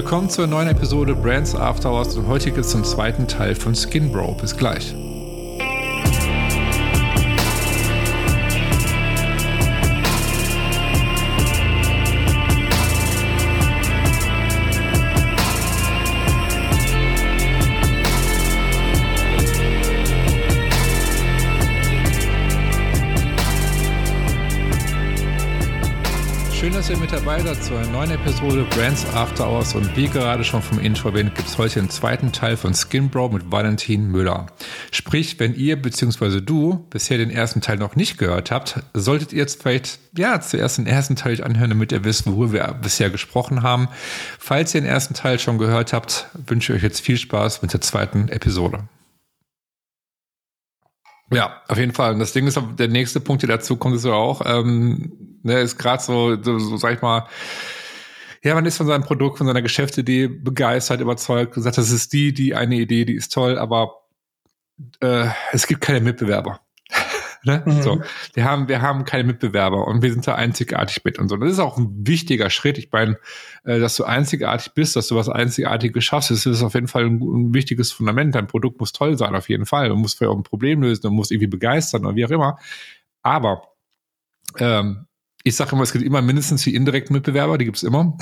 Willkommen zur neuen Episode Brands After Hours und heute geht es zum zweiten Teil von Skin Bro. Bis gleich. Dass ihr mit dabei seid zu einer neuen Episode Brands After Hours und wie gerade schon vom Intro erwähnt, gibt es heute den zweiten Teil von Skin Bro mit Valentin Müller. Sprich, wenn ihr bzw. du bisher den ersten Teil noch nicht gehört habt, solltet ihr jetzt vielleicht ja zuerst den ersten Teil anhören, damit ihr wisst, worüber wir bisher gesprochen haben. Falls ihr den ersten Teil schon gehört habt, wünsche ich euch jetzt viel Spaß mit der zweiten Episode. Ja, auf jeden Fall. Und das Ding ist, der nächste Punkt, der dazu kommt, ist ja auch, ähm, ne, ist gerade so, so, so, sag ich mal, ja, man ist von seinem Produkt, von seiner Geschäftsidee begeistert, überzeugt, gesagt, das ist die, die eine Idee, die ist toll, aber äh, es gibt keine Mitbewerber. Ne? Mhm. So, wir haben, wir haben keine Mitbewerber und wir sind da einzigartig mit und so. Das ist auch ein wichtiger Schritt. Ich meine, äh, dass du einzigartig bist, dass du was Einzigartiges schaffst, das ist auf jeden Fall ein, ein wichtiges Fundament. Dein Produkt muss toll sein, auf jeden Fall. Du musst vielleicht auch ein Problem lösen, du musst irgendwie begeistern oder wie auch immer. Aber ähm, ich sage immer, es gibt immer mindestens die indirekten Mitbewerber, die gibt's immer.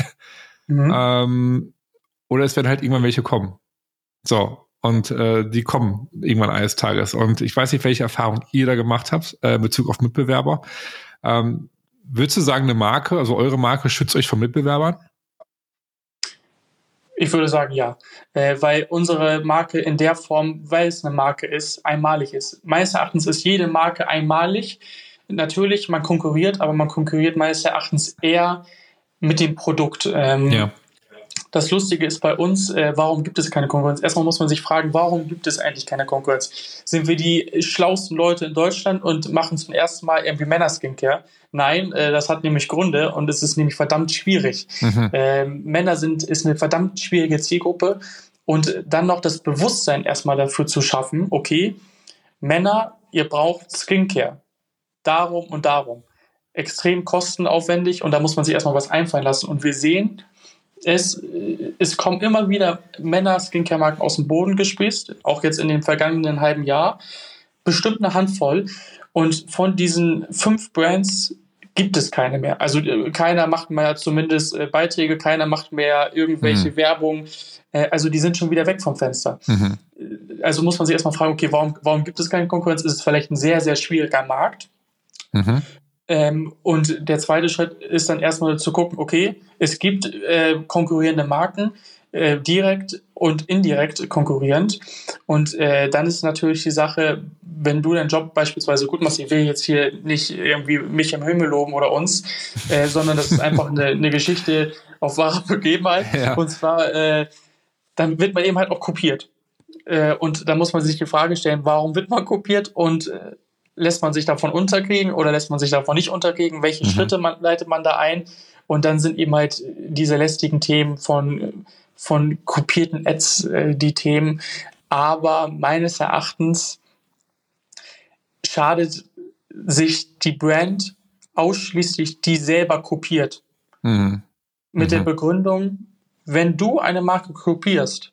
Mhm. Ähm, oder es werden halt irgendwann welche kommen. So, und äh, die kommen irgendwann eines Tages. Und ich weiß nicht, welche Erfahrung ihr da gemacht habt äh, in Bezug auf Mitbewerber. Ähm, würdest du sagen, eine Marke, also eure Marke, schützt euch vor Mitbewerbern? Ich würde sagen, ja. Äh, weil unsere Marke in der Form, weil es eine Marke ist, einmalig ist. Meines Erachtens ist jede Marke einmalig. Natürlich, man konkurriert, aber man konkurriert meines Erachtens eher mit dem Produkt. Ähm, ja. Das Lustige ist bei uns, äh, warum gibt es keine Konkurrenz? Erstmal muss man sich fragen, warum gibt es eigentlich keine Konkurrenz? Sind wir die schlausten Leute in Deutschland und machen zum ersten Mal irgendwie Männer-Skincare? Nein, äh, das hat nämlich Gründe und es ist nämlich verdammt schwierig. Mhm. Äh, Männer sind, ist eine verdammt schwierige Zielgruppe und dann noch das Bewusstsein erstmal dafür zu schaffen, okay, Männer, ihr braucht Skincare. Darum und darum extrem kostenaufwendig und da muss man sich erstmal was einfallen lassen. Und wir sehen, es, es kommen immer wieder Männer-Skincare-Marken aus dem Boden gespießt, auch jetzt in dem vergangenen halben Jahr. Bestimmt eine Handvoll. Und von diesen fünf Brands gibt es keine mehr. Also äh, keiner macht mehr zumindest äh, Beiträge, keiner macht mehr irgendwelche mhm. Werbung. Äh, also die sind schon wieder weg vom Fenster. Mhm. Also muss man sich erstmal fragen, okay, warum, warum gibt es keine Konkurrenz? Ist es vielleicht ein sehr, sehr schwieriger Markt? Mhm. Ähm, und der zweite Schritt ist dann erstmal zu gucken, okay, es gibt äh, konkurrierende Marken, äh, direkt und indirekt konkurrierend. Und äh, dann ist natürlich die Sache, wenn du deinen Job beispielsweise gut machst, ich will jetzt hier nicht irgendwie mich im Himmel loben oder uns, äh, sondern das ist einfach eine, eine Geschichte auf wahre Begebenheit. Ja. Und zwar, äh, dann wird man eben halt auch kopiert. Äh, und da muss man sich die Frage stellen, warum wird man kopiert und lässt man sich davon unterkriegen oder lässt man sich davon nicht unterkriegen? Welche mhm. Schritte man, leitet man da ein? Und dann sind eben halt diese lästigen Themen von, von kopierten Ads äh, die Themen. Aber meines Erachtens schadet sich die Brand ausschließlich, die selber kopiert. Mhm. Mit mhm. der Begründung, wenn du eine Marke kopierst,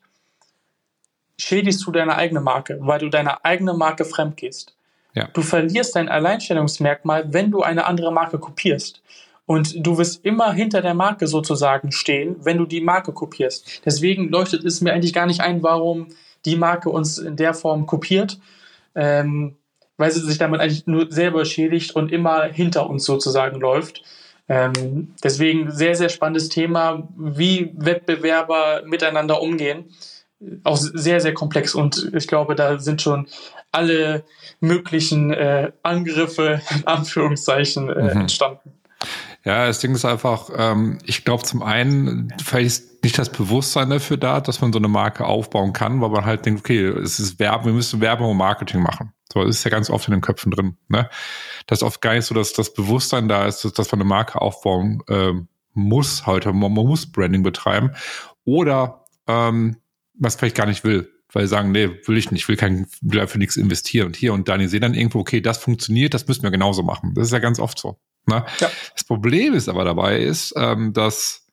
schädigst du deine eigene Marke, weil du deiner eigenen Marke fremd gehst. Ja. Du verlierst dein Alleinstellungsmerkmal, wenn du eine andere Marke kopierst. Und du wirst immer hinter der Marke sozusagen stehen, wenn du die Marke kopierst. Deswegen leuchtet es mir eigentlich gar nicht ein, warum die Marke uns in der Form kopiert, ähm, weil sie sich damit eigentlich nur selber schädigt und immer hinter uns sozusagen läuft. Ähm, deswegen sehr, sehr spannendes Thema, wie Wettbewerber miteinander umgehen. Auch sehr, sehr komplex und ich glaube, da sind schon alle möglichen äh, Angriffe in Anführungszeichen äh, mhm. entstanden. Ja, das Ding ist einfach, ähm, ich glaube zum einen, vielleicht ist nicht das Bewusstsein dafür da, dass man so eine Marke aufbauen kann, weil man halt denkt, okay, es ist Werbung, wir müssen Werbung und Marketing machen. So, das ist ja ganz oft in den Köpfen drin. Ne? Das ist oft gar nicht so, dass das Bewusstsein da ist, dass, dass man eine Marke aufbauen ähm, muss heute. Man, man muss Branding betreiben. Oder ähm, was vielleicht gar nicht will weil sie sagen, nee, will ich nicht, ich will kein, will dafür nichts investieren. Und hier und da, die sehen dann irgendwo, okay, das funktioniert, das müssen wir genauso machen. Das ist ja ganz oft so. Ne? Ja. Das Problem ist aber dabei ist, ähm, dass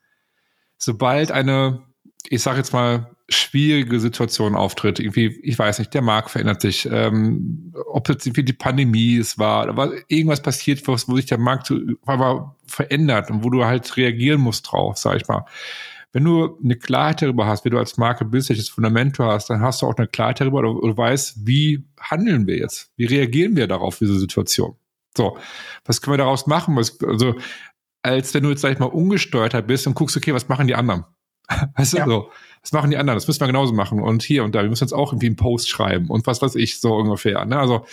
sobald eine ich sage jetzt mal, schwierige Situation auftritt, irgendwie, ich weiß nicht, der Markt verändert sich, ähm, ob jetzt irgendwie die Pandemie es war, oder irgendwas passiert, wo, sich der Markt so, verändert und wo du halt reagieren musst drauf, sag ich mal. Wenn du eine Klarheit darüber hast, wie du als Marke bist, welches Fundament du hast, dann hast du auch eine Klarheit darüber, oder du weißt, wie handeln wir jetzt? Wie reagieren wir darauf, diese Situation? So, was können wir daraus machen? Was, also, als wenn du jetzt, sag ich mal, ungesteuerter bist und guckst, okay, was machen die anderen? Weißt du, ja. so, was machen die anderen? Das müssen wir genauso machen. Und hier und da, wir müssen jetzt auch irgendwie einen Post schreiben und was weiß ich, so ungefähr. Ne? Also,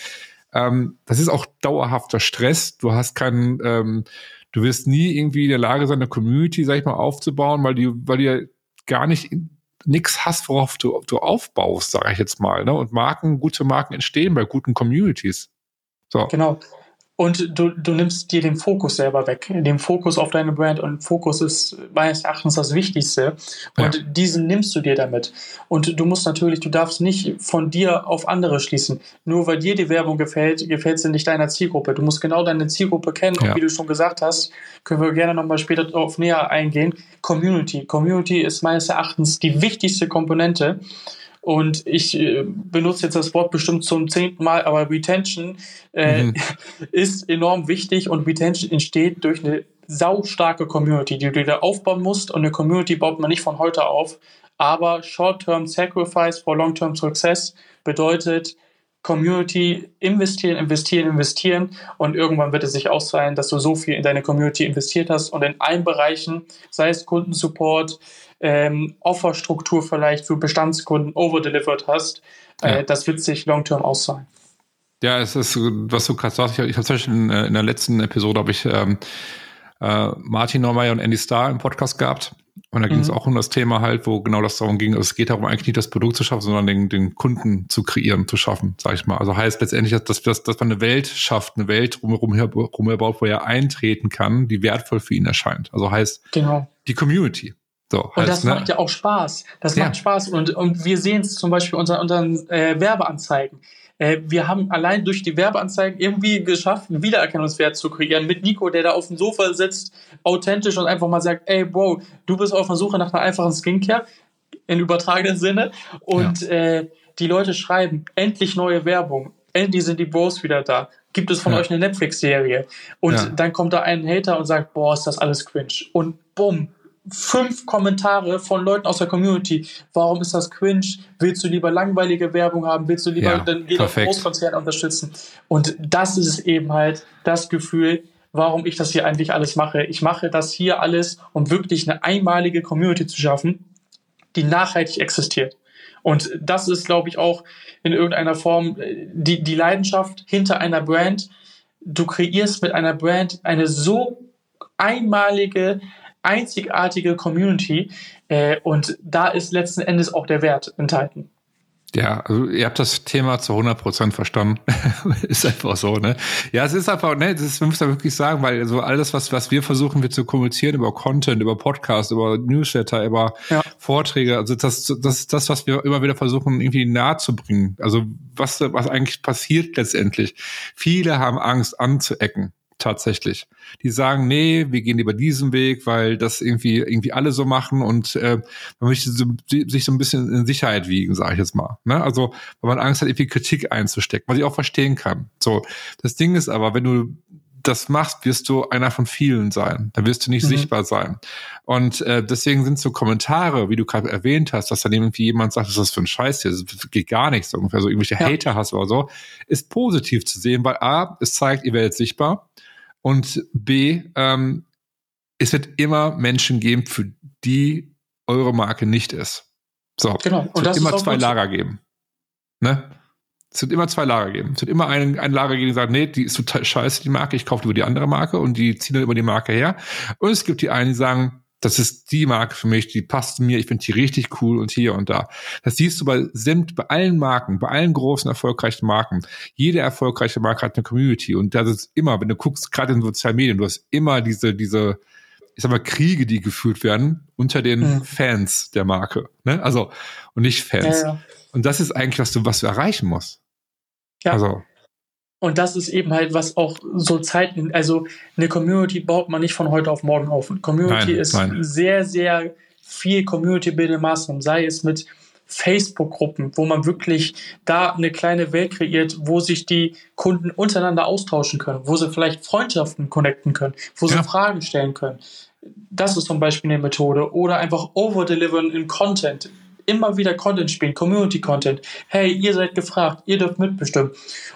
ähm, das ist auch dauerhafter Stress. Du hast keinen, ähm, du wirst nie irgendwie in der Lage sein, eine Community, sag ich mal, aufzubauen, weil die, weil die gar nicht nichts hast, worauf du, du aufbaust, sage ich jetzt mal. Ne? Und Marken, gute Marken entstehen bei guten Communities. So. Genau. Und du, du nimmst dir den Fokus selber weg, den Fokus auf deine Brand und Fokus ist meines Erachtens das Wichtigste. Und ja. diesen nimmst du dir damit. Und du musst natürlich, du darfst nicht von dir auf andere schließen. Nur weil dir die Werbung gefällt, gefällt sie nicht deiner Zielgruppe. Du musst genau deine Zielgruppe kennen. Ja. Und wie du schon gesagt hast, können wir gerne nochmal später darauf näher eingehen. Community. Community ist meines Erachtens die wichtigste Komponente. Und ich äh, benutze jetzt das Wort bestimmt zum zehnten Mal, aber Retention äh, mhm. ist enorm wichtig und Retention entsteht durch eine saustarke Community, die du da aufbauen musst. Und eine Community baut man nicht von heute auf. Aber Short-Term Sacrifice for Long-Term Success bedeutet, Community investieren, investieren, investieren und irgendwann wird es sich auszahlen, dass du so viel in deine Community investiert hast und in allen Bereichen, sei es Kundensupport, ähm, Offerstruktur vielleicht für Bestandskunden overdelivered hast, äh, ja. das wird sich long-term auszahlen. Ja, es ist, was du gerade sagst, ich, habe zum Beispiel in, in, der letzten Episode habe ich ähm, äh, Martin Neumeier und Andy Starr im Podcast gehabt. Und da ging es mhm. auch um das Thema halt, wo genau das darum ging. Also es geht darum, eigentlich nicht das Produkt zu schaffen, sondern den, den Kunden zu kreieren, zu schaffen, sag ich mal. Also heißt letztendlich, dass, dass, dass man eine Welt schafft, eine Welt drumherum herum erbaut, wo er eintreten kann, die wertvoll für ihn erscheint. Also heißt genau. die Community. So, und das ne? macht ja auch Spaß. Das ja. macht Spaß. Und, und wir sehen es zum Beispiel unter unseren äh, Werbeanzeigen. Äh, wir haben allein durch die Werbeanzeigen irgendwie geschafft, einen Wiedererkennungswert zu kreieren mit Nico, der da auf dem Sofa sitzt, authentisch und einfach mal sagt, ey Bro, du bist auf der Suche nach einer einfachen Skincare, in übertragenen Sinne. Und ja. äh, die Leute schreiben, endlich neue Werbung, endlich sind die Bros wieder da. Gibt es von ja. euch eine Netflix-Serie? Und ja. dann kommt da ein Hater und sagt, boah, ist das alles cringe. Und bumm, fünf Kommentare von Leuten aus der Community. Warum ist das cringe? Willst du lieber langweilige Werbung haben? Willst du lieber ja, den Großkonzern unterstützen? Und das ist eben halt das Gefühl, warum ich das hier eigentlich alles mache. Ich mache das hier alles, um wirklich eine einmalige Community zu schaffen, die nachhaltig existiert. Und das ist, glaube ich, auch in irgendeiner Form äh, die, die Leidenschaft hinter einer Brand. Du kreierst mit einer Brand eine so einmalige, einzigartige Community äh, und da ist letzten Endes auch der Wert enthalten. Ja, also ihr habt das Thema zu 100 Prozent verstanden. ist einfach so, ne? Ja, es ist einfach, ne, das ist, man muss da wirklich sagen, weil so alles, was, was wir versuchen, wir zu kommunizieren über Content, über Podcast, über Newsletter, über ja. Vorträge, also das, das ist das, was wir immer wieder versuchen, irgendwie nahe zu bringen. Also was, was eigentlich passiert letztendlich. Viele haben Angst anzuecken tatsächlich. Die sagen, nee, wir gehen lieber diesen Weg, weil das irgendwie irgendwie alle so machen und äh, man möchte so, sich so ein bisschen in Sicherheit wiegen, sage ich jetzt mal. Ne? Also weil man Angst hat, irgendwie Kritik einzustecken, was ich auch verstehen kann. So, das Ding ist aber, wenn du das machst, wirst du einer von vielen sein. Da wirst du nicht mhm. sichtbar sein. Und äh, deswegen sind so Kommentare, wie du gerade erwähnt hast, dass dann irgendwie jemand sagt, was ist das für ein Scheiß hier, das geht gar nicht so ungefähr, so irgendwelche ja. Hater hast oder so, ist positiv zu sehen, weil A, es zeigt, ihr werdet sichtbar und B, ähm, es wird immer Menschen geben, für die eure Marke nicht ist. So, genau. Und es wird immer zwei Lager geben. Ne? Es wird immer zwei Lager geben. Es wird immer ein, ein Lager geben, die sagt, nee, die ist total scheiße, die Marke, ich kaufe über die andere Marke und die ziehen dann über die Marke her. Und es gibt die einen, die sagen, das ist die Marke für mich, die passt mir, ich finde die richtig cool und hier und da. Das siehst du bei Simt, bei allen Marken, bei allen großen, erfolgreichen Marken. Jede erfolgreiche Marke hat eine Community und das ist immer, wenn du guckst, gerade in sozialen Medien, du hast immer diese, diese, ich sag mal, Kriege, die geführt werden unter den mhm. Fans der Marke. Ne? Also, und nicht Fans. Ja, ja. Und das ist eigentlich, was du, was du erreichen musst. Ja. Also, und das ist eben halt, was auch so Zeit, also eine Community baut man nicht von heute auf morgen auf. Community nein, ist nein. sehr, sehr viel Community-Building-Maßnahmen, sei es mit Facebook-Gruppen, wo man wirklich da eine kleine Welt kreiert, wo sich die Kunden untereinander austauschen können, wo sie vielleicht Freundschaften connecten können, wo sie ja. Fragen stellen können. Das ist zum Beispiel eine Methode. Oder einfach overdelivern in Content immer wieder Content spielen, Community-Content. Hey, ihr seid gefragt, ihr dürft mitbestimmen.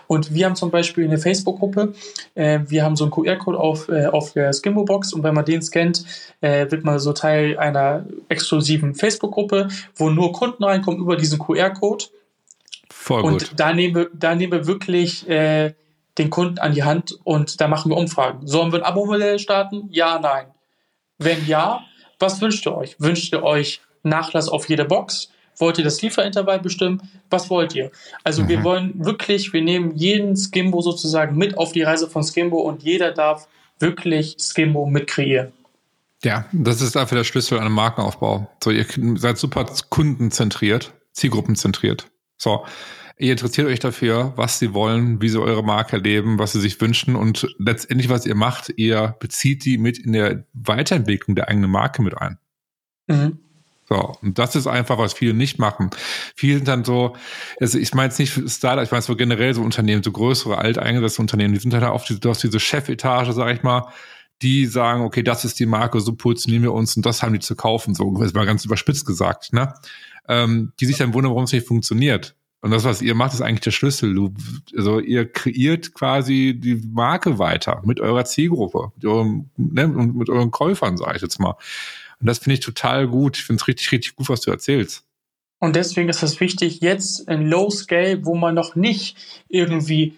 Und wir haben zum Beispiel eine Facebook-Gruppe, äh, wir haben so einen QR-Code auf, äh, auf der Skimbo-Box und wenn man den scannt, äh, wird man so Teil einer exklusiven Facebook-Gruppe, wo nur Kunden reinkommen über diesen QR-Code. Voll gut. Und da nehmen wir, da nehmen wir wirklich äh, den Kunden an die Hand und da machen wir Umfragen. Sollen wir ein Abo-Modell starten? Ja, nein. Wenn ja, was wünscht ihr euch? Wünscht ihr euch Nachlass auf jede Box? Wollt ihr das Lieferintervall bestimmen? Was wollt ihr? Also mhm. wir wollen wirklich, wir nehmen jeden Skimbo sozusagen mit auf die Reise von Skimbo und jeder darf wirklich Skimbo mit kreieren. Ja, das ist dafür der Schlüssel an einem Markenaufbau. So, ihr seid super kundenzentriert, zielgruppenzentriert. So, ihr interessiert euch dafür, was sie wollen, wie sie eure Marke erleben, was sie sich wünschen und letztendlich, was ihr macht, ihr bezieht die mit in der Weiterentwicklung der eigenen Marke mit ein. Mhm. So, und das ist einfach, was viele nicht machen. Viele sind dann so, also ich meine jetzt nicht Startup, ich meine so generell so Unternehmen, so größere, alteingesetzte Unternehmen, die sind halt auf diese, auf diese Chefetage, sag ich mal, die sagen, okay, das ist die Marke, so positionieren wir uns und das haben die zu kaufen, so, das war ganz überspitzt gesagt, ne? Ähm, die sich dann wundern, warum es nicht funktioniert. Und das, was ihr macht, ist eigentlich der Schlüssel. Du, also ihr kreiert quasi die Marke weiter mit eurer Zielgruppe, mit, eurem, ne, mit euren Käufern, sage ich jetzt mal. Und das finde ich total gut. Ich finde es richtig, richtig gut, was du erzählst. Und deswegen ist es wichtig, jetzt in Low Scale, wo man noch nicht irgendwie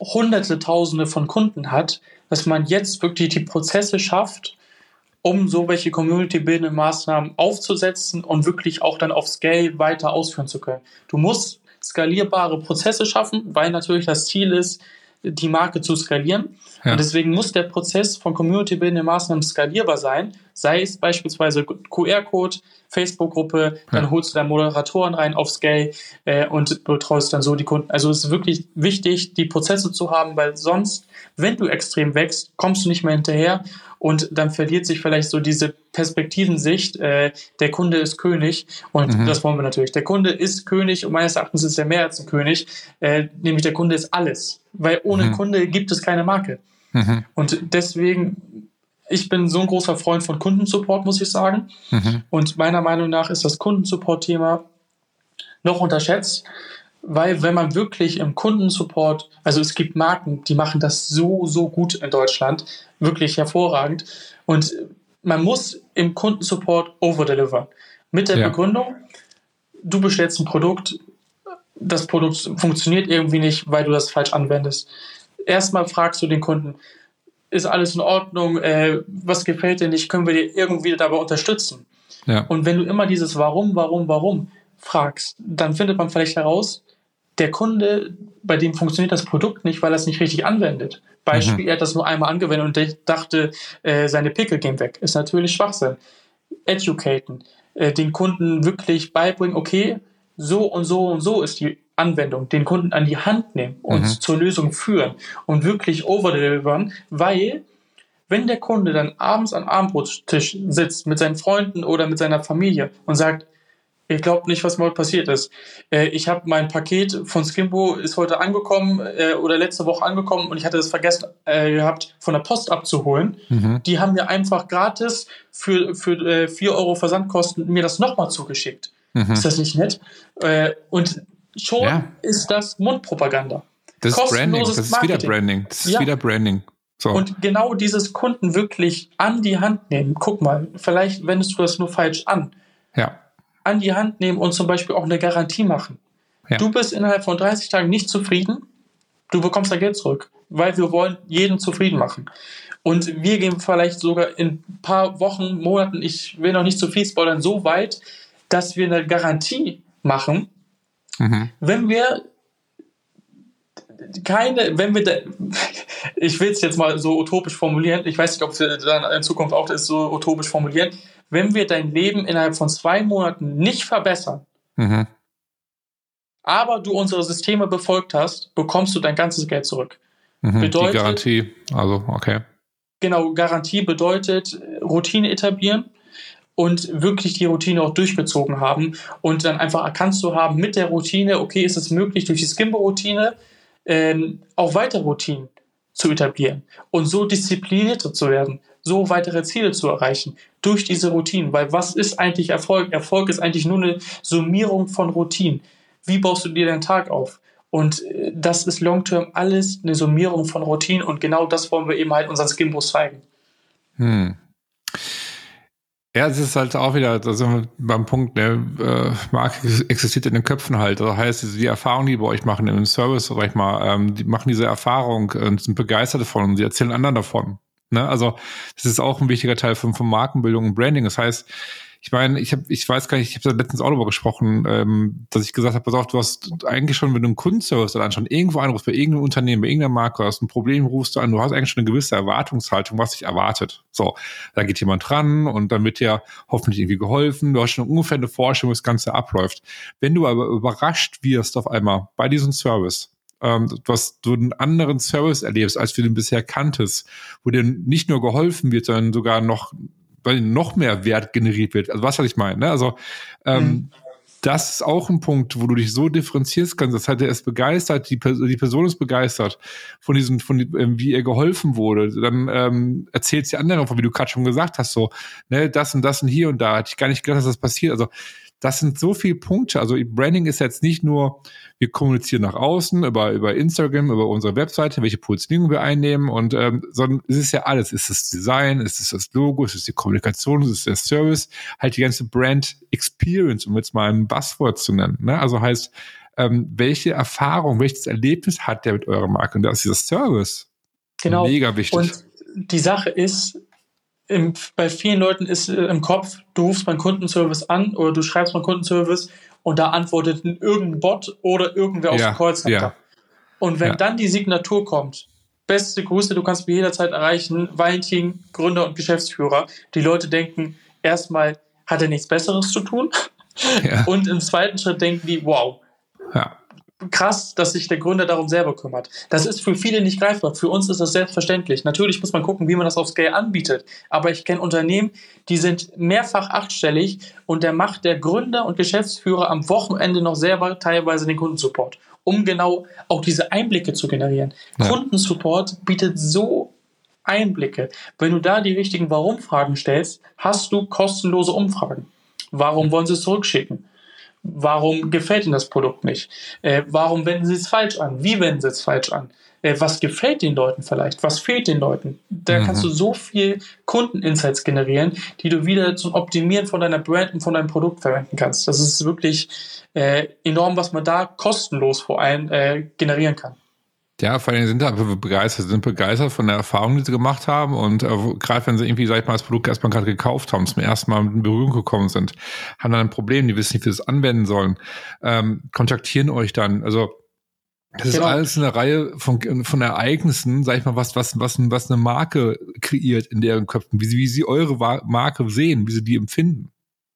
hunderte, tausende von Kunden hat, dass man jetzt wirklich die Prozesse schafft, um so welche community-bildenden Maßnahmen aufzusetzen und wirklich auch dann auf Scale weiter ausführen zu können. Du musst skalierbare Prozesse schaffen, weil natürlich das Ziel ist, die Marke zu skalieren. Ja. Und deswegen muss der Prozess von community-bildenden Maßnahmen skalierbar sein, sei es beispielsweise QR-Code, Facebook-Gruppe, dann ja. holst du da Moderatoren rein auf Scale äh, und betreust dann so die Kunden. Also es ist wirklich wichtig, die Prozesse zu haben, weil sonst, wenn du extrem wächst, kommst du nicht mehr hinterher und dann verliert sich vielleicht so diese Perspektivensicht, äh, der Kunde ist König und mhm. das wollen wir natürlich. Der Kunde ist König und meines Erachtens ist er mehr als ein König, äh, nämlich der Kunde ist alles, weil ohne mhm. Kunde gibt es keine Marke. Mhm. Und deswegen, ich bin so ein großer Freund von Kundensupport, muss ich sagen. Mhm. Und meiner Meinung nach ist das Kundensupport-Thema noch unterschätzt. Weil wenn man wirklich im Kundensupport, also es gibt Marken, die machen das so, so gut in Deutschland, wirklich hervorragend. Und man muss im Kundensupport overdelivern. Mit der ja. Begründung, du bestellst ein Produkt, das Produkt funktioniert irgendwie nicht, weil du das falsch anwendest. Erstmal fragst du den Kunden, ist alles in Ordnung, äh, was gefällt dir nicht, können wir dir irgendwie dabei unterstützen? Ja. Und wenn du immer dieses Warum, Warum, Warum fragst, dann findet man vielleicht heraus, der Kunde, bei dem funktioniert das Produkt nicht, weil er es nicht richtig anwendet. Beispiel, mhm. er hat das nur einmal angewendet und dachte, äh, seine Pickel gehen weg. Ist natürlich Schwachsinn. Educaten, äh, den Kunden wirklich beibringen, okay, so und so und so ist die Anwendung, den Kunden an die Hand nehmen und mhm. zur Lösung führen und wirklich overdelivern, weil wenn der Kunde dann abends am Abendbrottisch sitzt mit seinen Freunden oder mit seiner Familie und sagt, Ihr glaubt nicht, was mal passiert ist. Äh, ich habe mein Paket von Skimbo ist heute angekommen äh, oder letzte Woche angekommen und ich hatte es vergessen äh, gehabt, von der Post abzuholen. Mhm. Die haben mir einfach gratis für, für äh, 4 Euro Versandkosten mir das nochmal zugeschickt. Mhm. Ist das nicht nett? Äh, und schon ja. ist das Mundpropaganda. Das ist Branding. Das ist Marketing. wieder Branding. Das ist ja. wieder Branding. So. Und genau dieses Kunden wirklich an die Hand nehmen. Guck mal, vielleicht wendest du das nur falsch an. Ja an die Hand nehmen und zum Beispiel auch eine Garantie machen. Ja. Du bist innerhalb von 30 Tagen nicht zufrieden, du bekommst dein Geld zurück, weil wir wollen jeden zufrieden machen. Und wir gehen vielleicht sogar in ein paar Wochen, Monaten, ich will noch nicht zu viel spoilern, so weit, dass wir eine Garantie machen, mhm. wenn wir keine, wenn wir, da, ich will es jetzt mal so utopisch formulieren, ich weiß nicht, ob wir dann in Zukunft auch das so utopisch formulieren, wenn wir dein Leben innerhalb von zwei Monaten nicht verbessern, mhm. aber du unsere Systeme befolgt hast, bekommst du dein ganzes Geld zurück. Mhm, bedeutet, die Garantie, also okay. Genau, Garantie bedeutet Routine etablieren und wirklich die Routine auch durchgezogen haben und dann einfach erkannt zu haben mit der Routine, okay, ist es möglich durch die Skimbo-Routine äh, auch weitere Routinen zu etablieren und so disziplinierter zu werden, so weitere Ziele zu erreichen durch diese Routinen. Weil was ist eigentlich Erfolg? Erfolg ist eigentlich nur eine Summierung von Routinen. Wie baust du dir deinen Tag auf? Und äh, das ist long-term alles eine Summierung von Routinen und genau das wollen wir eben halt unseren Skimbos zeigen. Hm. Ja, es ist halt auch wieder, da sind wir beim Punkt, ne, äh, Marke existiert in den Köpfen halt. Das heißt, die Erfahrung, die bei euch machen im Service, sag ich mal, ähm, die machen diese Erfahrung und sind begeistert davon und sie erzählen anderen davon. Ne? Also das ist auch ein wichtiger Teil von, von Markenbildung und Branding. Das heißt, ich meine, ich habe, ich weiß gar nicht, ich habe da letztens auch darüber gesprochen, ähm, dass ich gesagt habe, pass auf, du hast eigentlich schon, wenn du einen Kundenservice dann schon irgendwo anrufst, bei irgendeinem Unternehmen, bei irgendeiner Marke, hast ein Problem, rufst du an, du hast eigentlich schon eine gewisse Erwartungshaltung, was dich erwartet. So, da geht jemand ran und dann wird dir hoffentlich irgendwie geholfen, du hast schon ungefähr eine Vorstellung, wie das Ganze abläuft. Wenn du aber überrascht wirst auf einmal bei diesem Service, ähm, was du einen anderen Service erlebst, als du den bisher kanntest, wo dir nicht nur geholfen wird, sondern sogar noch weil noch mehr Wert generiert wird. Also was soll ich meine? Ne? Also ähm, mhm. Das ist auch ein Punkt, wo du dich so differenzierst kannst. Das heißt, er ist begeistert, die, die Person ist begeistert von diesem, von ähm, wie ihr geholfen wurde. Dann ähm, erzählt sie anderen von, wie du gerade schon gesagt hast, so, ne, das und das und hier und da. Hatte ich gar nicht gedacht, dass das passiert. Also das sind so viele Punkte. Also Branding ist jetzt nicht nur, wir kommunizieren nach außen über, über Instagram, über unsere Webseite, welche Positionierung wir einnehmen und ähm, sondern es ist ja alles. Es ist das Design, es ist das Logo, es ist die Kommunikation, es ist der Service, halt die ganze Brand Experience, um jetzt mal ein Buzzword zu nennen. Ne? Also heißt, ähm, welche Erfahrung, welches Erlebnis hat der mit eurer Marke? Und das ist dieser Service. Genau. Mega wichtig. Und die Sache ist, im, bei vielen Leuten ist äh, im Kopf, du rufst beim Kundenservice an oder du schreibst beim Kundenservice und da antwortet irgendein Bot oder irgendwer aus ja, dem Callcenter. Ja. Und wenn ja. dann die Signatur kommt, beste Grüße, du kannst mich jederzeit erreichen, Valentin, Gründer und Geschäftsführer, die Leute denken erstmal, hat er nichts Besseres zu tun? Ja. Und im zweiten Schritt denken die, wow, ja krass, dass sich der Gründer darum selber kümmert. Das ist für viele nicht greifbar. Für uns ist das selbstverständlich. Natürlich muss man gucken, wie man das auf Scale anbietet. Aber ich kenne Unternehmen, die sind mehrfach achtstellig und der macht der Gründer und Geschäftsführer am Wochenende noch selber teilweise den Kundensupport, um genau auch diese Einblicke zu generieren. Ja. Kundensupport bietet so Einblicke. Wenn du da die richtigen Warum-Fragen stellst, hast du kostenlose Umfragen. Warum wollen sie es zurückschicken? Warum gefällt Ihnen das Produkt nicht? Äh, warum wenden Sie es falsch an? Wie wenden Sie es falsch an? Äh, was gefällt den Leuten vielleicht? Was fehlt den Leuten? Da mhm. kannst du so viel Kundeninsights generieren, die du wieder zum Optimieren von deiner Brand und von deinem Produkt verwenden kannst. Das ist wirklich äh, enorm, was man da kostenlos vor allem äh, generieren kann. Ja, vor allem sind da begeistert, sind begeistert von der Erfahrung, die sie gemacht haben und äh, gerade wenn sie irgendwie, sag ich mal, das Produkt erstmal gerade gekauft haben, zum ersten Mal in Berührung gekommen sind, haben dann ein Problem, die wissen nicht, wie sie es anwenden sollen, ähm, kontaktieren euch dann. Also das ist genau. alles eine Reihe von, von Ereignissen, sag ich mal, was, was, was, was eine Marke kreiert in deren Köpfen, wie sie, wie sie eure Marke sehen, wie sie die empfinden.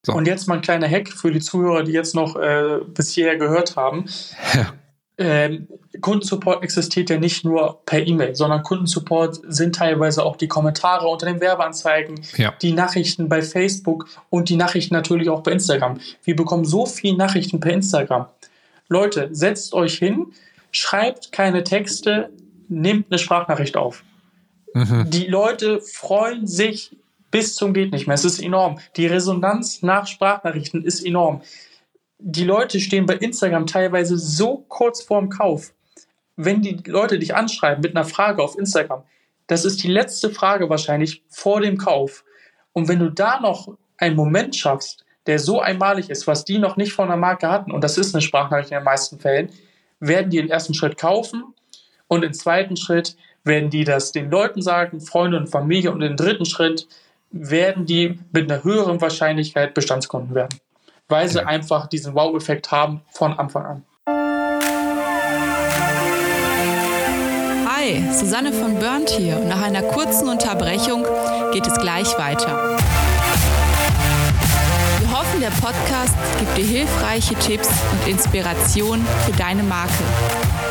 So. Und jetzt mal ein kleiner Hack für die Zuhörer, die jetzt noch äh, bis hierher gehört haben. Ja ähm, Kundensupport existiert ja nicht nur per E-Mail, sondern Kundensupport sind teilweise auch die Kommentare unter den Werbeanzeigen, ja. die Nachrichten bei Facebook und die Nachrichten natürlich auch bei Instagram. Wir bekommen so viele Nachrichten per Instagram. Leute, setzt euch hin, schreibt keine Texte, nehmt eine Sprachnachricht auf. Mhm. Die Leute freuen sich bis zum geht nicht mehr. Es ist enorm. Die Resonanz nach Sprachnachrichten ist enorm die Leute stehen bei Instagram teilweise so kurz vorm Kauf. Wenn die Leute dich anschreiben mit einer Frage auf Instagram, das ist die letzte Frage wahrscheinlich vor dem Kauf. Und wenn du da noch einen Moment schaffst, der so einmalig ist, was die noch nicht von der Marke hatten, und das ist eine Sprachnachricht in den meisten Fällen, werden die im ersten Schritt kaufen und im zweiten Schritt werden die das den Leuten sagen, Freunde und Familie und im dritten Schritt werden die mit einer höheren Wahrscheinlichkeit Bestandskunden werden weil sie ja. einfach diesen Wow-Effekt haben von Anfang an. Hi, Susanne von Burnt hier und nach einer kurzen Unterbrechung geht es gleich weiter der Podcast gibt dir hilfreiche Tipps und Inspirationen für deine Marke.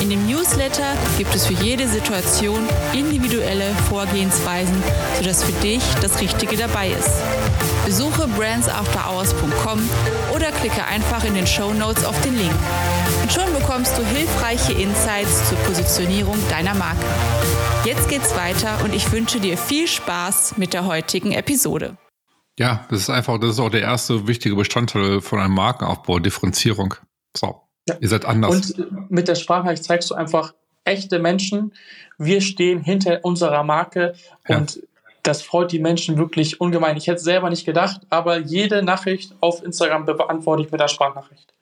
In dem Newsletter gibt es für jede Situation individuelle Vorgehensweisen, sodass für dich das Richtige dabei ist. Besuche brandsafterhours.com oder klicke einfach in den Show Notes auf den Link. Und schon bekommst du hilfreiche Insights zur Positionierung deiner Marke. Jetzt geht's weiter und ich wünsche dir viel Spaß mit der heutigen Episode. Ja, das ist einfach, das ist auch der erste wichtige Bestandteil von einem Markenaufbau, Differenzierung. So. Ja. Ihr seid anders. Und mit der Sprachnachricht zeigst du einfach echte Menschen. Wir stehen hinter unserer Marke ja. und das freut die Menschen wirklich ungemein. Ich hätte es selber nicht gedacht, aber jede Nachricht auf Instagram beantworte ich mit der Sprachnachricht.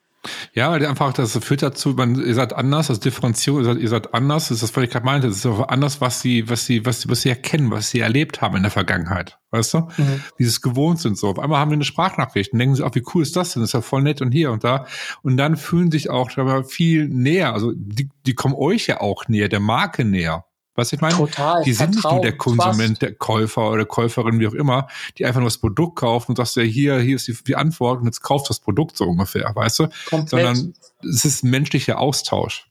Ja, weil einfach, das führt dazu, man, ihr seid anders, das Differenzierung, ihr seid, ihr seid anders, das ist das, was ich gerade meinte, das ist auch anders, was sie, was sie, was sie, was sie erkennen, was sie erlebt haben in der Vergangenheit. Weißt du? Mhm. Dieses gewohnt sind so. Auf einmal haben wir eine Sprachnachricht und denken sie, auch, wie cool ist das denn? Das ist ja voll nett und hier und da. Und dann fühlen sich auch viel näher. Also die, die kommen euch ja auch näher, der Marke näher. Was ich meine? Total. Die sind nicht nur der Konsument, der Käufer oder Käuferin, wie auch immer, die einfach nur das Produkt kaufen und sagst ja, hier, hier ist die, die Antwort und jetzt kauft das Produkt so ungefähr, weißt du? Komplett. Sondern es ist ein menschlicher Austausch.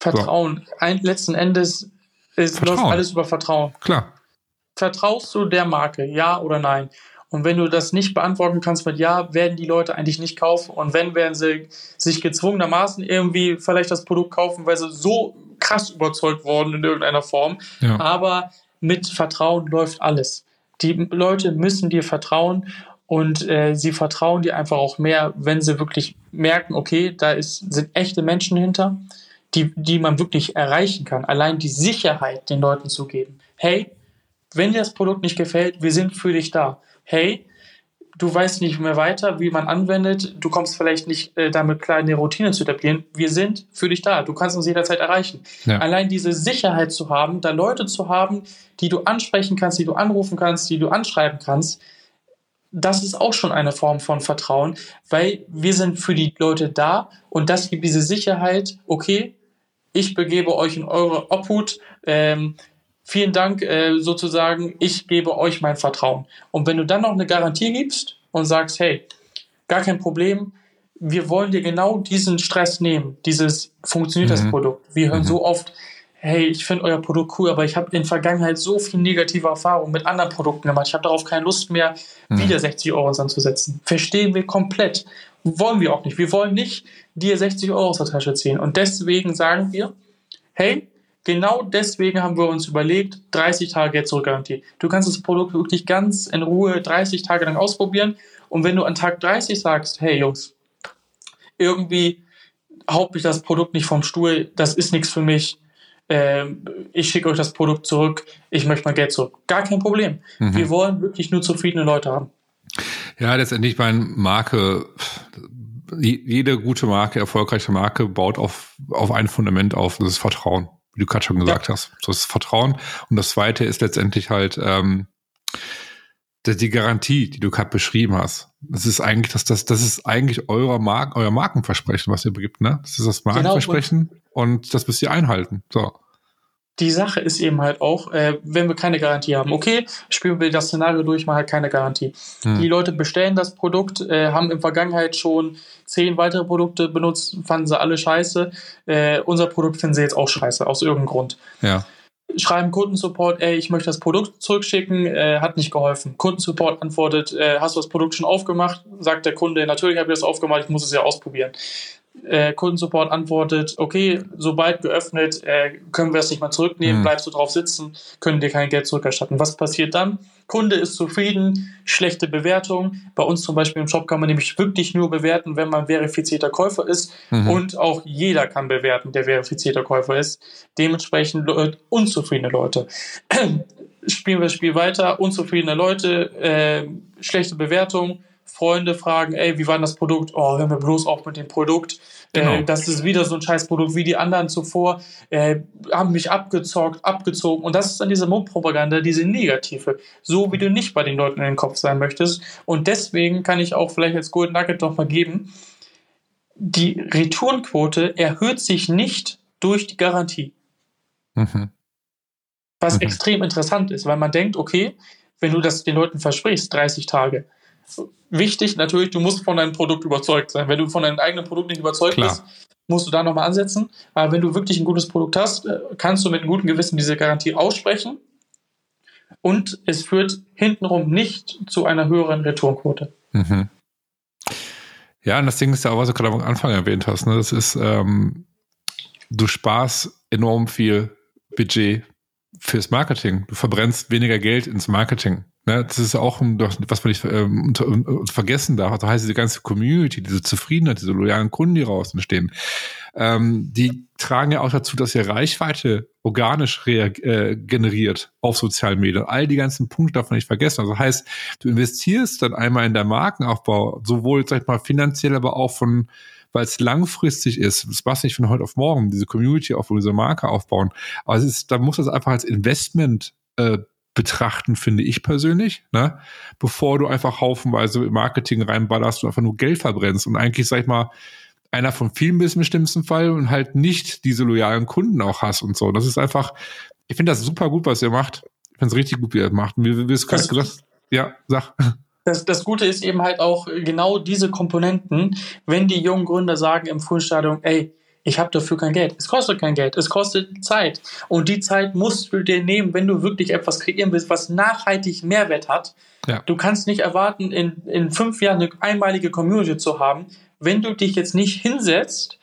Vertrauen. So. Ein, letzten Endes ist, läuft alles über Vertrauen. Klar. Vertraust du der Marke, ja oder nein? Und wenn du das nicht beantworten kannst mit Ja, werden die Leute eigentlich nicht kaufen. Und wenn, werden sie sich gezwungenermaßen irgendwie vielleicht das Produkt kaufen, weil sie so krass überzeugt worden in irgendeiner Form. Ja. Aber mit Vertrauen läuft alles. Die Leute müssen dir vertrauen und äh, sie vertrauen dir einfach auch mehr, wenn sie wirklich merken, okay, da ist, sind echte Menschen hinter, die, die man wirklich erreichen kann. Allein die Sicherheit den Leuten zu geben. Hey, wenn dir das Produkt nicht gefällt, wir sind für dich da. Hey, du weißt nicht mehr weiter, wie man anwendet, du kommst vielleicht nicht äh, damit klar, eine Routine zu etablieren. Wir sind für dich da. Du kannst uns jederzeit erreichen. Ja. Allein diese Sicherheit zu haben, da Leute zu haben, die du ansprechen kannst, die du anrufen kannst, die du anschreiben kannst, das ist auch schon eine Form von Vertrauen, weil wir sind für die Leute da und das gibt diese Sicherheit, okay, ich begebe euch in eure Obhut, ähm, vielen Dank äh, sozusagen, ich gebe euch mein Vertrauen. Und wenn du dann noch eine Garantie gibst und sagst, hey, gar kein Problem, wir wollen dir genau diesen Stress nehmen, dieses funktioniert mhm. das Produkt. Wir hören mhm. so oft, hey, ich finde euer Produkt cool, aber ich habe in der Vergangenheit so viel negative Erfahrungen mit anderen Produkten gemacht. Ich habe darauf keine Lust mehr, mhm. wieder 60 Euro anzusetzen. Verstehen wir komplett. Wollen wir auch nicht. Wir wollen nicht dir 60 Euro aus der Tasche ziehen. Und deswegen sagen wir, hey, Genau deswegen haben wir uns überlegt, 30 Tage Geld zurückgarantie. Du kannst das Produkt wirklich ganz in Ruhe 30 Tage lang ausprobieren. Und wenn du an Tag 30 sagst, hey Jungs, irgendwie haut mich das Produkt nicht vom Stuhl, das ist nichts für mich, ähm, ich schicke euch das Produkt zurück, ich möchte mein Geld zurück. Gar kein Problem. Mhm. Wir wollen wirklich nur zufriedene Leute haben. Ja, letztendlich meine Marke, jede gute Marke, erfolgreiche Marke baut auf, auf ein Fundament auf, das ist Vertrauen wie du gerade schon gesagt ja. hast. So ist Vertrauen. Und das zweite ist letztendlich halt ähm, die Garantie, die du gerade beschrieben hast. Das ist eigentlich, das, das, das ist eigentlich euer, Mark, euer Markenversprechen, was ihr begibt, ne? Das ist das genau, Markenversprechen genau. und, und das müsst ihr einhalten. So die Sache ist eben halt auch, äh, wenn wir keine Garantie haben, okay, spielen wir das Szenario durch, mal halt keine Garantie. Hm. Die Leute bestellen das Produkt, äh, haben in Vergangenheit schon zehn weitere Produkte benutzt, fanden sie alle scheiße. Äh, unser Produkt finden sie jetzt auch scheiße, aus irgendeinem Grund. Ja. Schreiben Kundensupport, ey, ich möchte das Produkt zurückschicken, äh, hat nicht geholfen. Kundensupport antwortet, äh, hast du das Produkt schon aufgemacht? Sagt der Kunde, natürlich habe ich das aufgemacht, ich muss es ja ausprobieren äh, Kundensupport antwortet, okay, sobald geöffnet, äh, können wir es nicht mal zurücknehmen, mhm. bleibst du drauf sitzen, können dir kein Geld zurückerstatten. Was passiert dann? Kunde ist zufrieden, schlechte Bewertung. Bei uns zum Beispiel im Shop kann man nämlich wirklich nur bewerten, wenn man verifizierter Käufer ist. Mhm. Und auch jeder kann bewerten, der verifizierter Käufer ist. Dementsprechend Le unzufriedene Leute. Spielen wir das Spiel weiter, unzufriedene Leute, äh, schlechte Bewertung Freunde fragen, ey, wie war denn das Produkt? Oh, hör mir bloß auf mit dem Produkt. Äh, genau. Äh, das ist wieder so ein Scheißprodukt wie die anderen zuvor. Äh, haben mich abgezockt, abgezogen. Und das ist dann diese Mundpropaganda, diese negative. So wie du nicht bei den Leuten in den Kopf sein möchtest. Und deswegen kann ich auch vielleicht als Golden Nugget noch mal geben, die Returnquote erhöht sich nicht durch die Garantie. Mhm. Was mhm. extrem interessant ist, weil man denkt, okay, wenn du das den Leuten versprichst, 30 Tage, wichtig natürlich, du musst von deinem Produkt überzeugt sein. Wenn du von deinem eigenen Produkt nicht überzeugt Klar. bist, musst du da nochmal ansetzen. Aber wenn du wirklich ein gutes Produkt hast, äh, kannst du mit einem guten Gewissen diese Garantie aussprechen. Und es führt hintenrum nicht zu einer höheren Returnquote. Mhm. Ja, und das Ding ist ja auch, was du gerade am Anfang erwähnt hast. Ne? Das ist, ähm, du sparst enorm viel Budget fürs Marketing. Du verbrennst weniger Geld ins Marketing. Ne, das ist auch, was man nicht ähm, vergessen darf. Das heißt, diese ganze Community, diese Zufriedenheit, diese loyalen Kunden, die raus entstehen, ähm, die tragen ja auch dazu, dass ihr Reichweite organisch äh, generiert auf sozialen Medien. All die ganzen Punkte darf man nicht vergessen. Also das heißt, du investierst dann einmal in der Markenaufbau, sowohl, sag ich mal, finanziell, aber auch von weil es langfristig ist. Das du nicht von heute auf morgen, diese Community aufbauen, diese Marke aufbauen. Aber es ist, da muss das einfach als Investment äh, betrachten, finde ich persönlich, ne? bevor du einfach haufenweise Marketing reinballerst und einfach nur Geld verbrennst und eigentlich, sag ich mal, einer von vielen bist im schlimmsten Fall und halt nicht diese loyalen Kunden auch hast und so. Das ist einfach, ich finde das super gut, was ihr macht. Ich finde es richtig gut, wie ihr macht. Wie, wie es gerade gesagt, ja, sag. Das, das Gute ist eben halt auch genau diese Komponenten, wenn die jungen Gründer sagen im Frühstadium, ey, ich habe dafür kein Geld. Es kostet kein Geld, es kostet Zeit. Und die Zeit musst du dir nehmen, wenn du wirklich etwas kreieren willst, was nachhaltig Mehrwert hat. Ja. Du kannst nicht erwarten, in, in fünf Jahren eine einmalige Community zu haben, wenn du dich jetzt nicht hinsetzt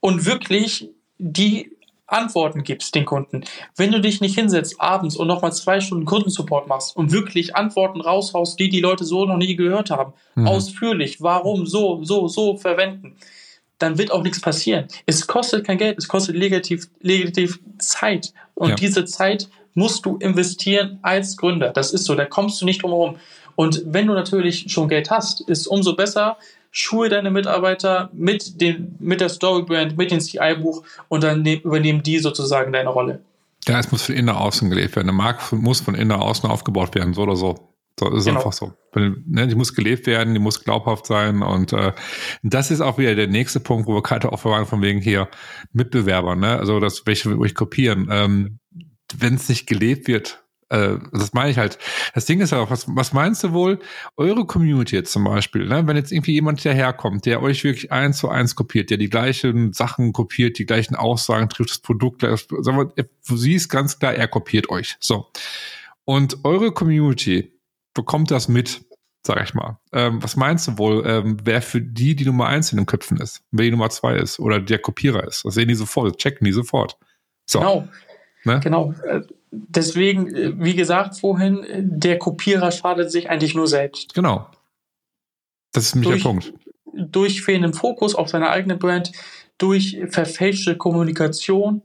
und wirklich die Antworten gibst den Kunden. Wenn du dich nicht hinsetzt abends und nochmal zwei Stunden Kundensupport machst und wirklich Antworten raushaust, die die Leute so noch nie gehört haben, mhm. ausführlich, warum so, so, so verwenden, dann wird auch nichts passieren. Es kostet kein Geld, es kostet legislativ, legislativ Zeit. Und ja. diese Zeit musst du investieren als Gründer. Das ist so, da kommst du nicht drum herum. Und wenn du natürlich schon Geld hast, ist umso besser, schule deine Mitarbeiter mit, den, mit der Storybrand, mit dem CI-Buch und dann ne, übernehmen die sozusagen deine Rolle. Ja, es muss von innen nach außen gelebt werden. Eine Marke muss von innen nach außen aufgebaut werden, so oder so. So ist genau. einfach so. Ne, die muss gelebt werden, die muss glaubhaft sein und äh, das ist auch wieder der nächste Punkt, wo wir gerade auch waren von wegen hier Mitbewerber, ne? Also das welche wir euch kopieren. Ähm, Wenn es nicht gelebt wird, äh, das meine ich halt. Das Ding ist ja auch, was, was meinst du wohl? Eure Community jetzt zum Beispiel, ne? wenn jetzt irgendwie jemand daherkommt, der euch wirklich eins zu eins kopiert, der die gleichen Sachen kopiert, die gleichen Aussagen trifft, das Produkt, sagen wir, du siehst ganz klar, er kopiert euch. So. Und eure Community bekommt das mit, sag ich mal. Ähm, was meinst du wohl, ähm, wer für die die Nummer eins in den Köpfen ist, wer die Nummer zwei ist oder der Kopierer ist? Das sehen die sofort, checken die sofort. So. Genau. Ne? Genau. Äh, deswegen, äh, wie gesagt vorhin, äh, der Kopierer schadet sich eigentlich nur selbst. Genau. Das ist nämlich durch, der Punkt. Durch fehlenden Fokus auf seine eigene Brand, durch verfälschte Kommunikation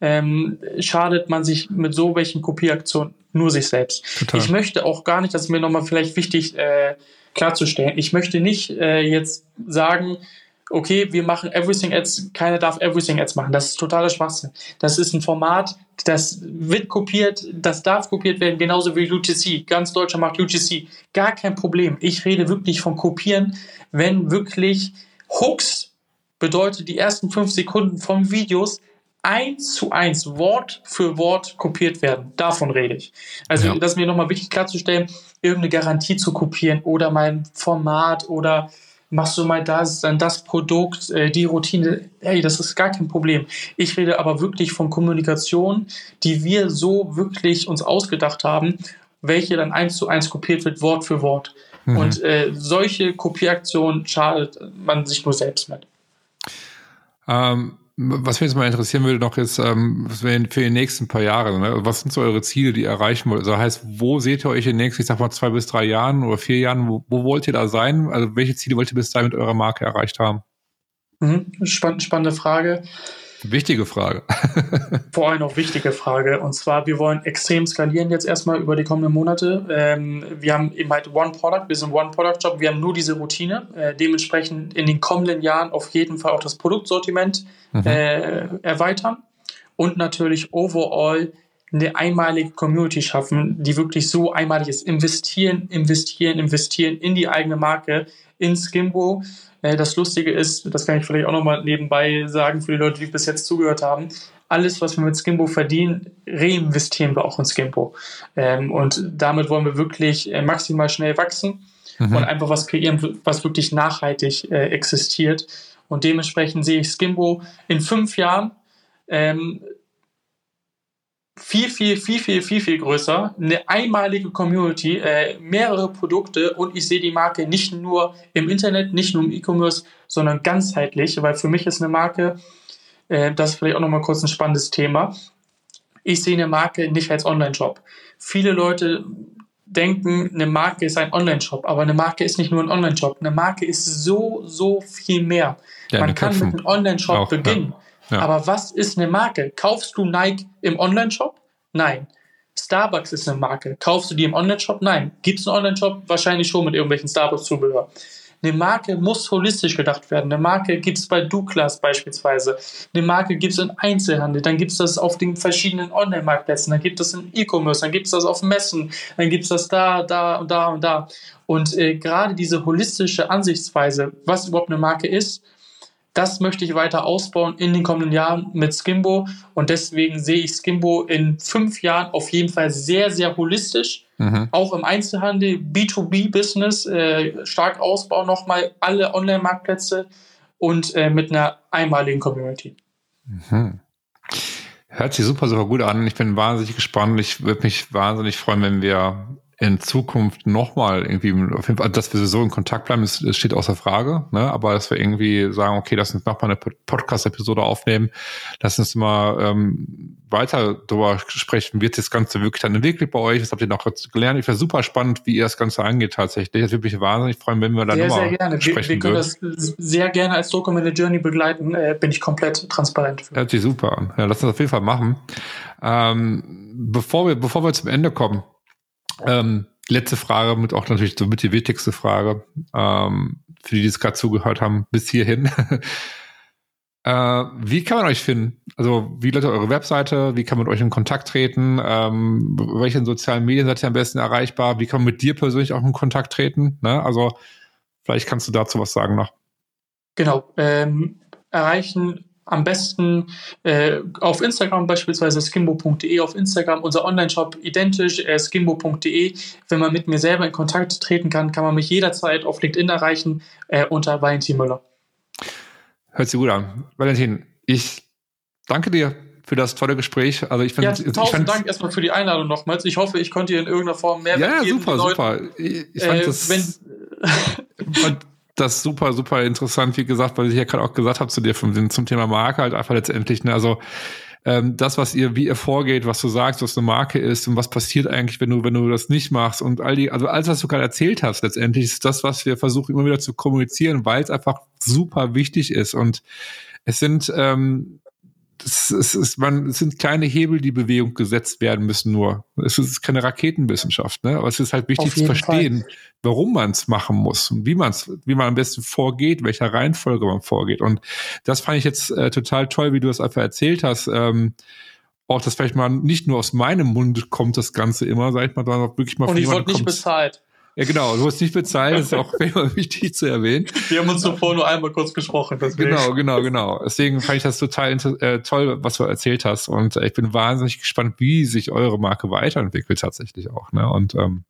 ähm, schadet man sich mit so welchen Kopieraktionen nur sich selbst. Total. Ich möchte auch gar nicht, das ist mir nochmal vielleicht wichtig äh, klarzustellen, ich möchte nicht äh, jetzt sagen, okay, wir machen Everything Ads, keiner darf Everything Ads machen. Das ist totaler Schwachsinn. Das ist ein Format, das wird kopiert, das darf kopiert werden, genauso wie UGC. Ganz Deutschland macht UGC. Gar kein Problem. Ich rede wirklich von Kopieren, wenn wirklich Hooks bedeutet die ersten fünf Sekunden von Videos eins zu eins, Wort für Wort kopiert werden. Davon rede ich. Also ja. das ist mir nochmal wichtig klarzustellen, irgendeine Garantie zu kopieren oder mein Format oder machst du mal das, dann das Produkt, äh, die Routine. Hey, das ist gar kein Problem. Ich rede aber wirklich von Kommunikation, die wir so wirklich uns ausgedacht haben, welche dann eins zu eins kopiert wird, Wort für Wort. Mhm. Und äh, solche Kopieraktionen schadet man sich nur selbst mit. Ähm, was mich jetzt mal interessieren würde, noch ist ähm, für die nächsten paar Jahre. Ne? Was sind so eure Ziele, die ihr erreichen wollt? Also heißt, wo seht ihr euch in den nächsten, ich sag mal, zwei bis drei Jahren oder vier Jahren? Wo, wo wollt ihr da sein? Also welche Ziele wollt ihr bis dahin mit eurer Marke erreicht haben? Mhm, spann spannende Frage. Wichtige Frage. Vor allem auch wichtige Frage. Und zwar, wir wollen extrem skalieren jetzt erstmal über die kommenden Monate. Ähm, wir haben eben halt One Product, wir sind One Product Job, wir haben nur diese Routine. Äh, dementsprechend in den kommenden Jahren auf jeden Fall auch das Produktsortiment mhm. äh, erweitern und natürlich overall eine einmalige Community schaffen, die wirklich so einmalig ist. Investieren, investieren, investieren in die eigene Marke, in Skimbo. Äh, das Lustige ist, das kann ich vielleicht auch nochmal nebenbei sagen für die Leute, die bis jetzt zugehört haben, alles, was wir mit Skimbo verdienen, reinvestieren wir auch in Skimbo. Ähm, und damit wollen wir wirklich äh, maximal schnell wachsen mhm. und einfach was kreieren, was wirklich nachhaltig äh, existiert. Und dementsprechend sehe ich Skimbo in fünf Jahren ähm, viel, viel, viel, viel, viel, viel größer. Eine einmalige Community, äh, mehrere Produkte und ich sehe die Marke nicht nur im Internet, nicht nur im E-Commerce, sondern ganzheitlich, weil für mich ist eine Marke, äh, das ist vielleicht auch nochmal kurz ein spannendes Thema. Ich sehe eine Marke nicht als Online-Shop. Viele Leute denken, eine Marke ist ein Online-Shop, aber eine Marke ist nicht nur ein Online-Shop. Eine Marke ist so, so viel mehr. Ja, Man kann mit einem Online-Shop beginnen. Ja. Aber was ist eine Marke? Kaufst du Nike im Online-Shop? Nein. Starbucks ist eine Marke. Kaufst du die im Online-Shop? Nein. Gibt es einen Online-Shop? Wahrscheinlich schon mit irgendwelchen Starbucks-Zubehör. Eine Marke muss holistisch gedacht werden. Eine Marke gibt es bei Douglas beispielsweise. Eine Marke gibt es in Einzelhandel. Dann gibt es das auf den verschiedenen Online-Marktplätzen. Dann gibt es in E-Commerce. Dann gibt es das auf Messen. Dann gibt es das da, da und da und da. Und äh, gerade diese holistische Ansichtsweise, was überhaupt eine Marke ist, das möchte ich weiter ausbauen in den kommenden Jahren mit Skimbo und deswegen sehe ich Skimbo in fünf Jahren auf jeden Fall sehr, sehr holistisch. Mhm. Auch im Einzelhandel, B2B-Business, äh, stark ausbauen nochmal, alle Online-Marktplätze und äh, mit einer einmaligen Community. Mhm. Hört sich super, super gut an. Ich bin wahnsinnig gespannt. Ich würde mich wahnsinnig freuen, wenn wir in Zukunft nochmal irgendwie, auf jeden Fall, dass wir so in Kontakt bleiben, das steht außer Frage, ne? aber dass wir irgendwie sagen, okay, lass uns nochmal eine Podcast-Episode aufnehmen, lass uns mal ähm, weiter darüber sprechen, wird das Ganze wirklich dann entwickelt bei euch, was habt ihr noch gelernt? Ich finde super spannend, wie ihr das Ganze angeht tatsächlich. Das würde mich wahnsinnig freuen, wenn wir da nochmal sehr gerne. sprechen Wir, wir können würden. das sehr gerne als Documented Journey begleiten, äh, bin ich komplett transparent für. Hört sich super an. Ja, lass uns auf jeden Fall machen. Ähm, bevor wir, bevor wir zum Ende kommen, ähm, letzte Frage, mit auch natürlich so mit die wichtigste Frage, ähm, für die, die es gerade zugehört haben, bis hierhin. äh, wie kann man euch finden? Also, wie lautet eure Webseite? Wie kann man mit euch in Kontakt treten? Ähm, welchen sozialen Medien seid ihr am besten erreichbar? Wie kann man mit dir persönlich auch in Kontakt treten? Ne? Also, vielleicht kannst du dazu was sagen noch. Genau. Ähm, erreichen am besten äh, auf Instagram beispielsweise skimbo.de auf Instagram, unser Online-Shop identisch, äh, skimbo.de. Wenn man mit mir selber in Kontakt treten kann, kann man mich jederzeit auf LinkedIn erreichen äh, unter Valentin Müller. Hört sich gut an. Valentin, ich danke dir für das tolle Gespräch. Also ich finde, ja, tausend Dank erstmal für die Einladung nochmals. Ich hoffe, ich konnte hier in irgendeiner Form mehr Ja, ja super, super. Ich, ich fand äh, das. Wenn, das super, super interessant, wie gesagt, weil ich ja gerade auch gesagt habe zu dir vom, zum Thema Marke halt einfach letztendlich, ne, also ähm, das, was ihr, wie ihr vorgeht, was du sagst, was eine Marke ist und was passiert eigentlich, wenn du, wenn du das nicht machst und all die, also alles, was du gerade erzählt hast, letztendlich ist das, was wir versuchen immer wieder zu kommunizieren, weil es einfach super wichtig ist und es sind ähm, es, es, ist, man, es sind kleine Hebel, die Bewegung gesetzt werden müssen nur. Es ist keine Raketenwissenschaft, ne? aber es ist halt wichtig zu verstehen, Fall. warum man es machen muss und wie man es, wie man am besten vorgeht, welcher Reihenfolge man vorgeht. Und das fand ich jetzt äh, total toll, wie du das einfach erzählt hast. Ähm, auch, dass vielleicht mal nicht nur aus meinem Mund kommt das Ganze immer, sag ich mal, sondern auch wirklich mal Und ich wurde nicht bezahlt. Ja, genau, du hast nicht bezahlt, das ist auch immer wichtig zu erwähnen. Wir haben uns zuvor nur einmal kurz gesprochen. Deswegen. Genau, genau, genau. Deswegen fand ich das total äh, toll, was du erzählt hast. Und äh, ich bin wahnsinnig gespannt, wie sich eure Marke weiterentwickelt tatsächlich auch. Ne? Und ähm,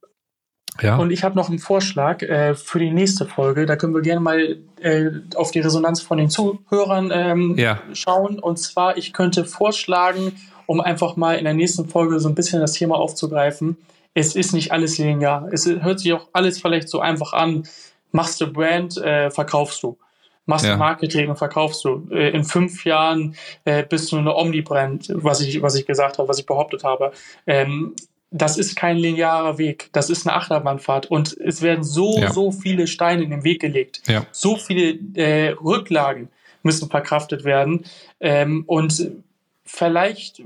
ja. Und ich habe noch einen Vorschlag äh, für die nächste Folge. Da können wir gerne mal äh, auf die Resonanz von den Zuhörern ähm, ja. schauen. Und zwar, ich könnte vorschlagen, um einfach mal in der nächsten Folge so ein bisschen das Thema aufzugreifen, es ist nicht alles linear. Es hört sich auch alles vielleicht so einfach an. Machst du Brand, äh, verkaufst du. machst ja. Marketing und verkaufst du. Äh, in fünf Jahren äh, bist du eine Omnibrand, was ich, was ich gesagt habe, was ich behauptet habe. Ähm, das ist kein linearer Weg, das ist eine Achterbahnfahrt und es werden so, ja. so viele Steine in den Weg gelegt. Ja. So viele äh, Rücklagen müssen verkraftet werden. Ähm, und vielleicht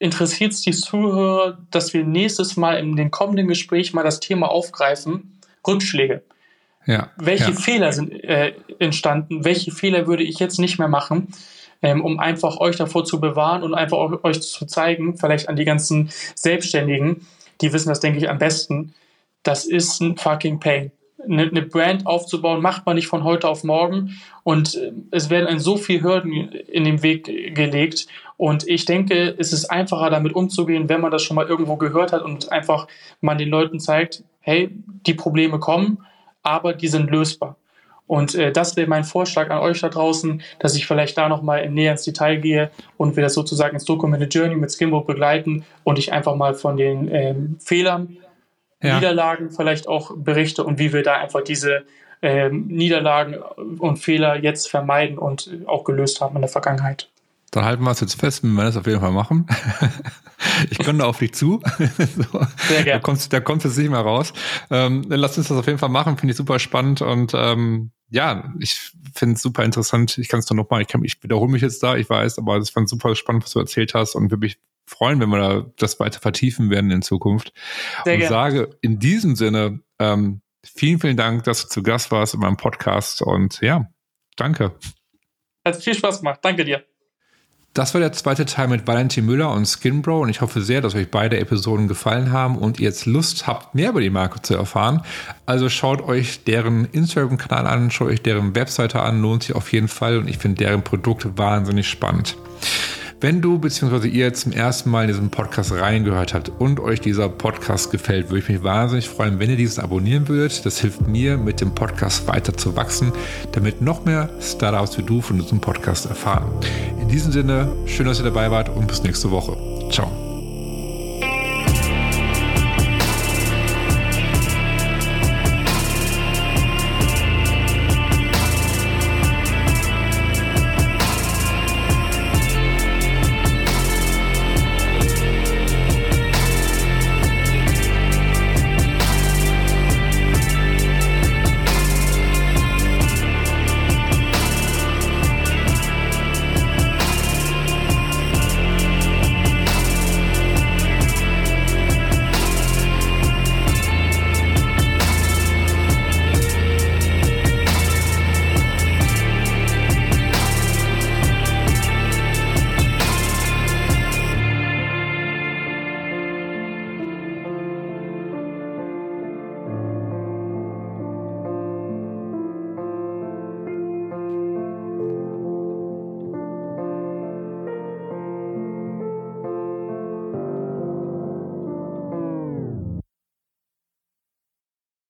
interessiert es die Zuhörer, dass wir nächstes Mal in den kommenden Gespräch mal das Thema aufgreifen, Rückschläge. Ja, welche ja. Fehler sind äh, entstanden? Welche Fehler würde ich jetzt nicht mehr machen? ähm, um einfach euch davor zu bewahren und einfach euch zu zeigen, vielleicht an die ganzen Selbstständigen, die wissen das, denke ich, am besten. Das ist ein fucking Pain. Eine, eine Brand aufzubauen, macht man nicht von heute auf morgen und äh, es werden so viele Hürden in den Weg gelegt und ich denke, es ist einfacher damit umzugehen, wenn man das schon mal irgendwo gehört hat und einfach man den Leuten zeigt, hey, die Probleme kommen, aber die sind lösbar. Und äh, das wäre mein Vorschlag an euch da draußen, dass ich vielleicht da nochmal näher ins Detail gehe und wir das sozusagen ins Documented Journey mit Skimbo begleiten und ich einfach mal von den ähm, Fehlern, ja. Niederlagen vielleicht auch berichte und wie wir da einfach diese ähm, Niederlagen und Fehler jetzt vermeiden und auch gelöst haben in der Vergangenheit. Dann halten wir es jetzt fest, wir werden es auf jeden Fall machen. ich komme da auf dich zu. so. Sehr gerne. Da kommst, da kommst du jetzt nicht mehr raus. Ähm, lass uns das auf jeden Fall machen, finde ich super spannend und ähm, ja, ich finde es super interessant. Ich kann es doch nochmal, ich, kann, ich wiederhole mich jetzt da, ich weiß, aber es fand super spannend, was du erzählt hast und würde mich freuen, wenn wir da das weiter vertiefen werden in Zukunft. Sehr und gerne. sage in diesem Sinne, ähm, vielen, vielen Dank, dass du zu Gast warst in meinem Podcast und ja, danke. Hat viel Spaß gemacht. Danke dir. Das war der zweite Teil mit Valentin Müller und Skinbro und ich hoffe sehr, dass euch beide Episoden gefallen haben und ihr jetzt Lust habt, mehr über die Marke zu erfahren. Also schaut euch deren Instagram-Kanal an, schaut euch deren Webseite an, lohnt sich auf jeden Fall und ich finde deren Produkt wahnsinnig spannend. Wenn du bzw. ihr zum ersten Mal in diesen Podcast reingehört habt und euch dieser Podcast gefällt, würde ich mich wahnsinnig freuen, wenn ihr diesen abonnieren würdet. Das hilft mir, mit dem Podcast weiter zu wachsen, damit noch mehr Startups wie du von diesem Podcast erfahren. In diesem Sinne, schön, dass ihr dabei wart und bis nächste Woche. Ciao.